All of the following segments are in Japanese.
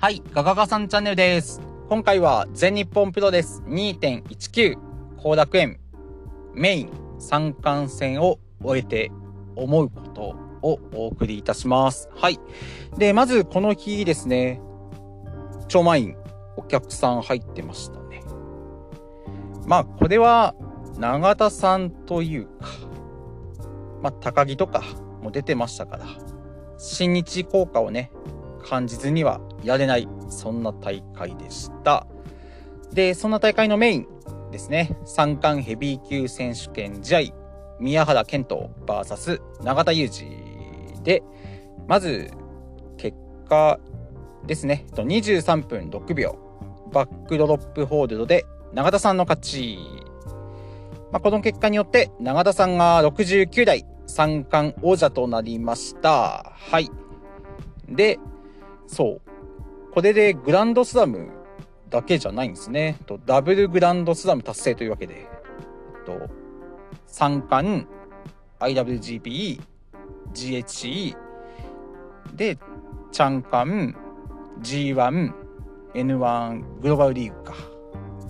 はい、ガガガさんチャンネルです。今回は全日本プロレス2.19後楽園メイン三冠戦を終えて思うことをお送りいたします。はい。で、まずこの日ですね、超満員お客さん入ってましたね。まあ、これは永田さんというか、まあ、高木とかも出てましたから、新日効果をね、感じずにはやれない、そんな大会でした。で、そんな大会のメインですね、三冠ヘビー級選手権試合、宮原健人 VS 永田裕二で、まず、結果ですね、23分6秒、バックドロップホールドで永田さんの勝ち。まあ、この結果によって、永田さんが69代三冠王者となりました。はい。で、そう。これでグランドスラムだけじゃないんですね。とダブルグランドスラム達成というわけで、えっと、三冠、IWGP、GHC、で、チャンカン、G1、N1 グローバルリーグか。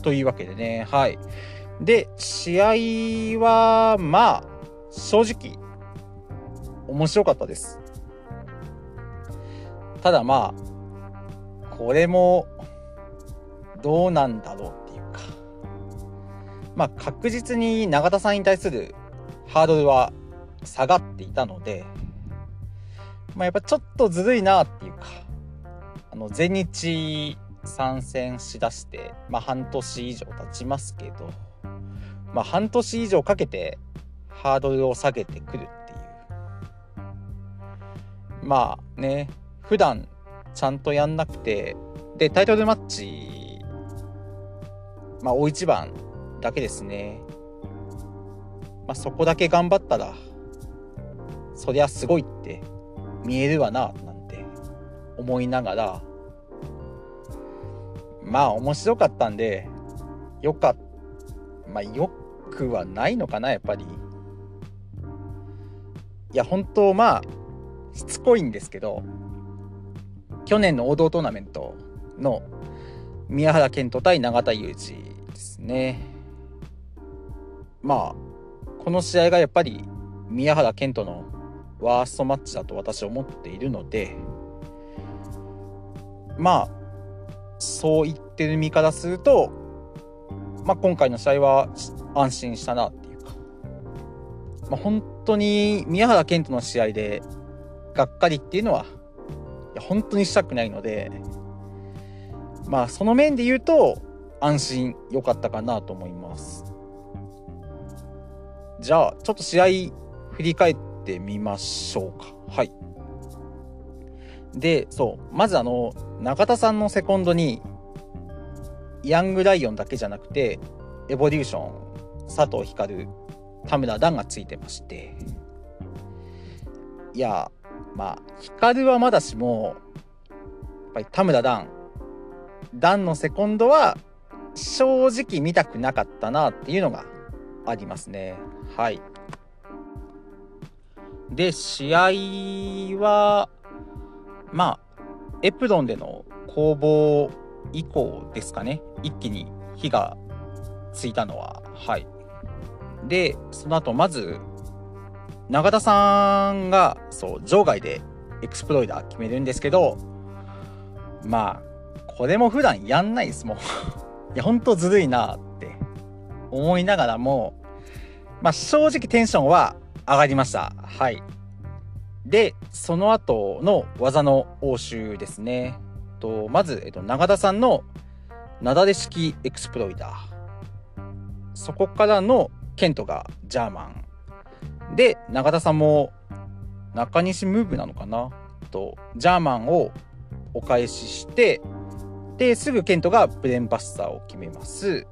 というわけでね、はい。で、試合は、まあ、正直、面白かったです。ただまあ、これも、どうなんだろうっていうか。まあ確実に永田さんに対するハードルは下がっていたので、まあやっぱちょっとずるいなっていうか、あの、全日参戦しだして、まあ半年以上経ちますけど、まあ半年以上かけてハードルを下げてくるっていう。まあね、普段ちゃんとやんなくて、で、タイトルマッチ、まあ大一番だけですね。まあそこだけ頑張ったら、そりゃすごいって見えるわな、なんて思いながら、まあ面白かったんで、よかっまあよくはないのかな、やっぱり。いや、本当まあ、しつこいんですけど、去年の王道トーナメントの宮原健人対永田裕二ですね。まあ、この試合がやっぱり宮原健人のワーストマッチだと私は思っているので、まあ、そう言ってる身からすると、まあ今回の試合は安心したなっていうか、まあ本当に宮原健人の試合でがっかりっていうのは、や本当にしたくないので、まあその面で言うと、安心良かったかなと思います。じゃあ、ちょっと試合振り返ってみましょうか。はい。で、そう、まずあの、中田さんのセコンドに、ヤングライオンだけじゃなくて、エボリューション、佐藤光、田村段がついてまして、いや、まあ、光はまだしも、やっぱり田村段、段のセコンドは、正直見たくなかったなっていうのがありますね。はい。で、試合は、まあ、エプロンでの攻防以降ですかね。一気に火がついたのは、はい。で、その後、まず、永田さんが、そう、場外でエクスプロイダー決めるんですけど、まあ、これも普段やんないです、もう。いや、ほんとずるいなって思いながらも、まあ正直テンションは上がりました。はい。で、その後の技の応酬ですね。とまず、えっと、永田さんのなだれ式エクスプロイダー。そこからのケントがジャーマン。で、永田さんも中西ムーブなのかな？と、ジャーマンをお返しして、で、すぐケントがブレーンバスターを決めます。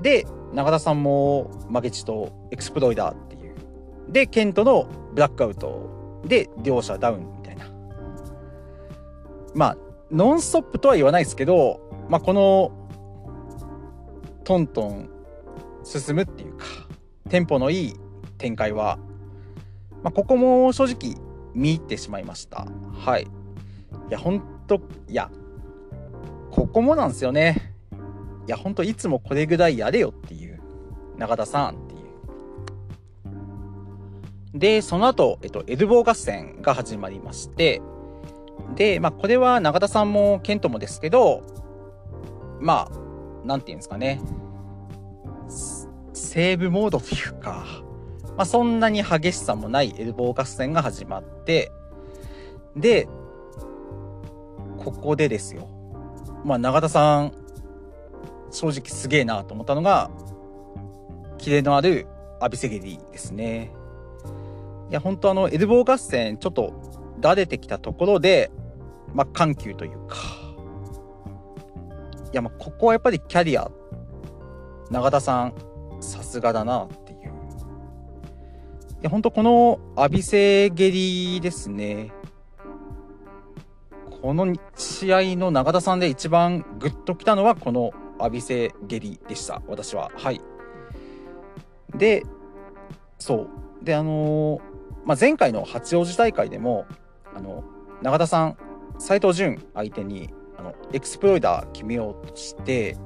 で、永田さんも負けじとエクスプロイダーっていう。で、ケントのブラックアウトで両者ダウンみたいな。まあ、ノンストップとは言わないですけど、まあ、この、トントン進むっていうか、テンポのいい展開は、まあ、ここも正直見入ってしまいました。はい。いや、ほんと、いや、ここもなんですよね。いや、ほんといつもこれぐらいやれよっていう。中田さんっていう。で、その後、えっと、エルボー合戦が始まりまして、で、まあ、これは永田さんもケントもですけど、まあ、なんていうんですかね。セーブモードというか、まあ、そんなに激しさもないエルボー合戦が始まって、で、ここでですよ。まあ、永田さん、正直すげえなと思ったのが、キレのあるアビセゲリですね。いや、本当あの、エルボー合戦、ちょっと、だれてきたところで、まあ、緩急というか、いや、まあ、ここはやっぱりキャリア、永田さん、さすがだなっていう。いや、本当この浴びせ蹴りですね。この試合の永田さんで一番グッときたのはこの浴びせ蹴りでした。私は。はい。で、そう。で、あのー、まあ、前回の八王子大会でも、あの、永田さん、斎藤潤相手に、あの、エクスプロイダー決めようとして、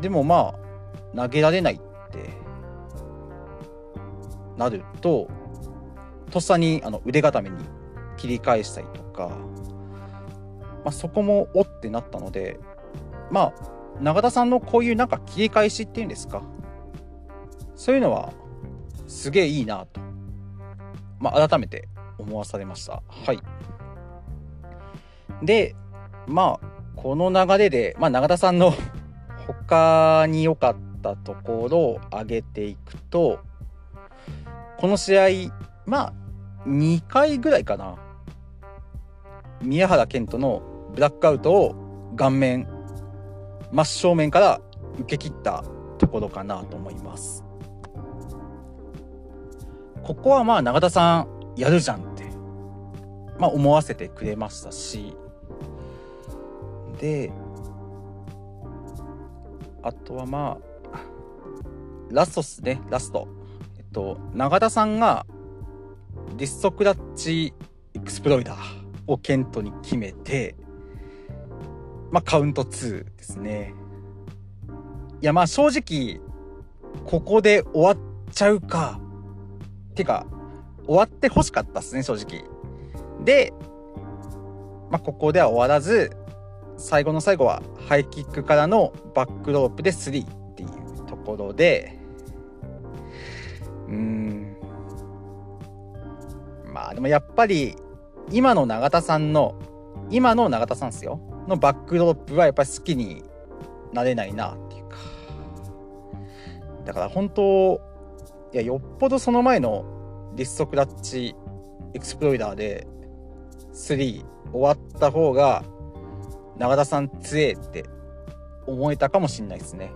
でもまあ、投げられないってなると、とっさにあの腕固めに切り返したりとか、まあ、そこもおってなったので、まあ、永田さんのこういうなんか切り返しっていうんですか、そういうのはすげえいいなと、まあ、改めて思わされました。はい。で、まあ、この流れで、まあ、永田さんの 他に良かったところを挙げていくと、この試合、まあ、2回ぐらいかな。宮原健人のブラックアウトを顔面、真正面から受け切ったところかなと思います。ここはまあ永田さんやるじゃんって、まあ思わせてくれましたし、で、あとはまあ、ラストっすね、ラスト。と、永田さんがリストクラッチエクスプロイダーをケントに決めて、まあカウント2ですね。いやまあ正直、ここで終わっちゃうか。てか、終わって欲しかったっすね、正直。で、まあここでは終わらず、最後の最後はハイキックからのバックドロップで3っていうところで、うん。まあでもやっぱり今の永田さんの、今の永田さんですよ。のバックドロップはやっぱり好きになれないなっていうか。だから本当、いや、よっぽどその前のリストクラッチエクスプロイダーで3終わった方が永田さん強えって思えたかもしんないですね。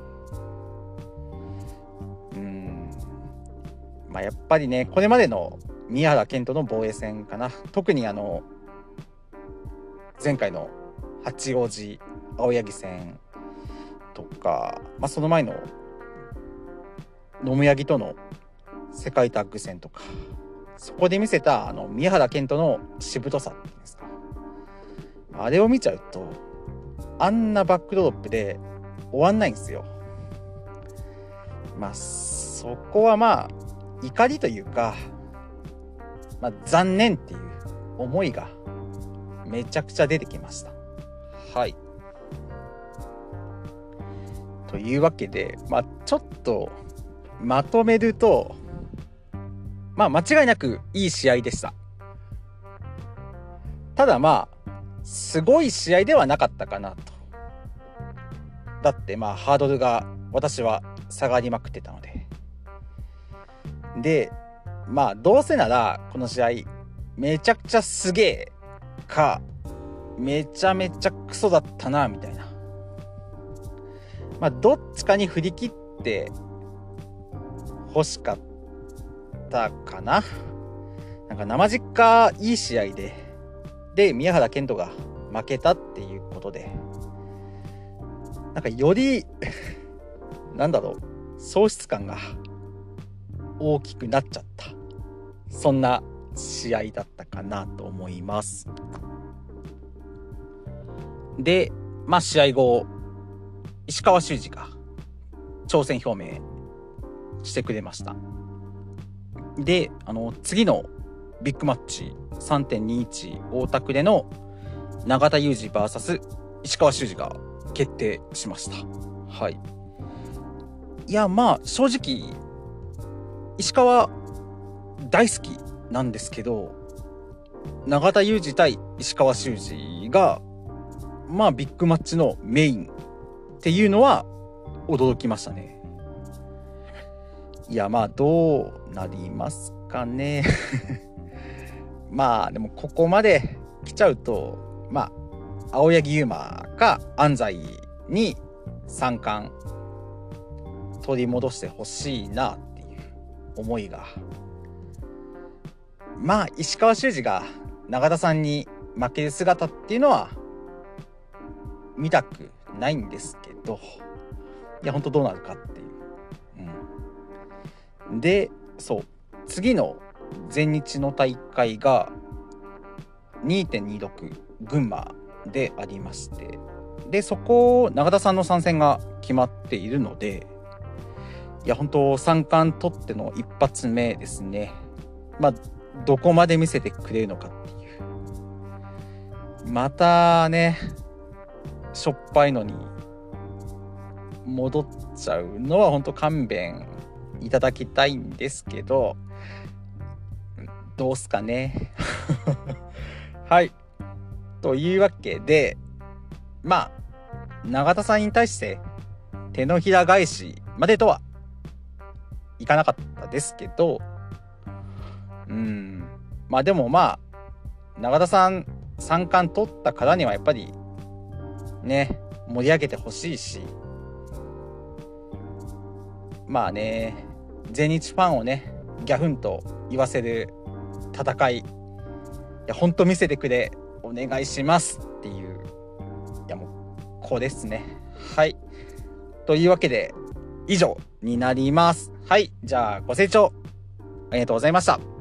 まあやっぱりね、これまでの宮原健人の防衛戦かな。特にあの、前回の八王子青柳戦とか、まあその前の野村柳との世界タッグ戦とか、そこで見せたあの宮原健人のしぶとさっていうんですか。あれを見ちゃうと、あんなバックドロップで終わんないんですよ。まあ、そこはまあ、怒りというか、まあ、残念っていう思いがめちゃくちゃ出てきました。はい。というわけで、まあ、ちょっとまとめると、まあ、間違いなくいい試合でした。ただまあ、すごい試合ではなかったかなと。だってまあハードルが私は下がりまくってたので。で、まあどうせならこの試合めちゃくちゃすげえかめちゃめちゃクソだったなみたいな。まあどっちかに振り切って欲しかったかな。なんか生実家いい試合でで、宮原健人が負けたっていうことで、なんかより なんだろう、喪失感が大きくなっちゃった。そんな試合だったかなと思います。で、まあ試合後、石川修司が挑戦表明してくれました。で、あの、次のビッグマッチ3.21大田区での永田裕二 VS 石川修司が決定しました。はい。いや、まあ、正直、石川大好きなんですけど、永田裕二対石川修司が、まあ、ビッグマッチのメインっていうのは驚きましたね。いや、まあ、どうなりますかね。まあ、でも、ここまで来ちゃうと、まあ、青柳優馬か安西に三冠取り戻してほしいな思いが。まあ、石川修司が永田さんに負ける姿っていうのは見たくないんですけど、いや、ほんとどうなるかっていう。うん、で、そう、次の全日の大会が2.26群馬でありまして、で、そこを、永田さんの参戦が決まっているので、いや、本当三冠取っての一発目ですね。まあ、どこまで見せてくれるのかっていう。またね、しょっぱいのに戻っちゃうのは本当勘弁いただきたいんですけど、どうすかね。はい。というわけで、まあ、永田さんに対して手のひら返しまでとはいかなかったですけど、うん、まあでもまあ、永田さん三冠取ったからにはやっぱりね、盛り上げてほしいし、まあね、全日ファンをね、ギャフンと言わせる戦い、いや、ほんと見せてくれ、お願いしますっていう、いやもう、こうですね。はい。というわけで、以上になります。はい。じゃあ、ご清聴ありがとうございました。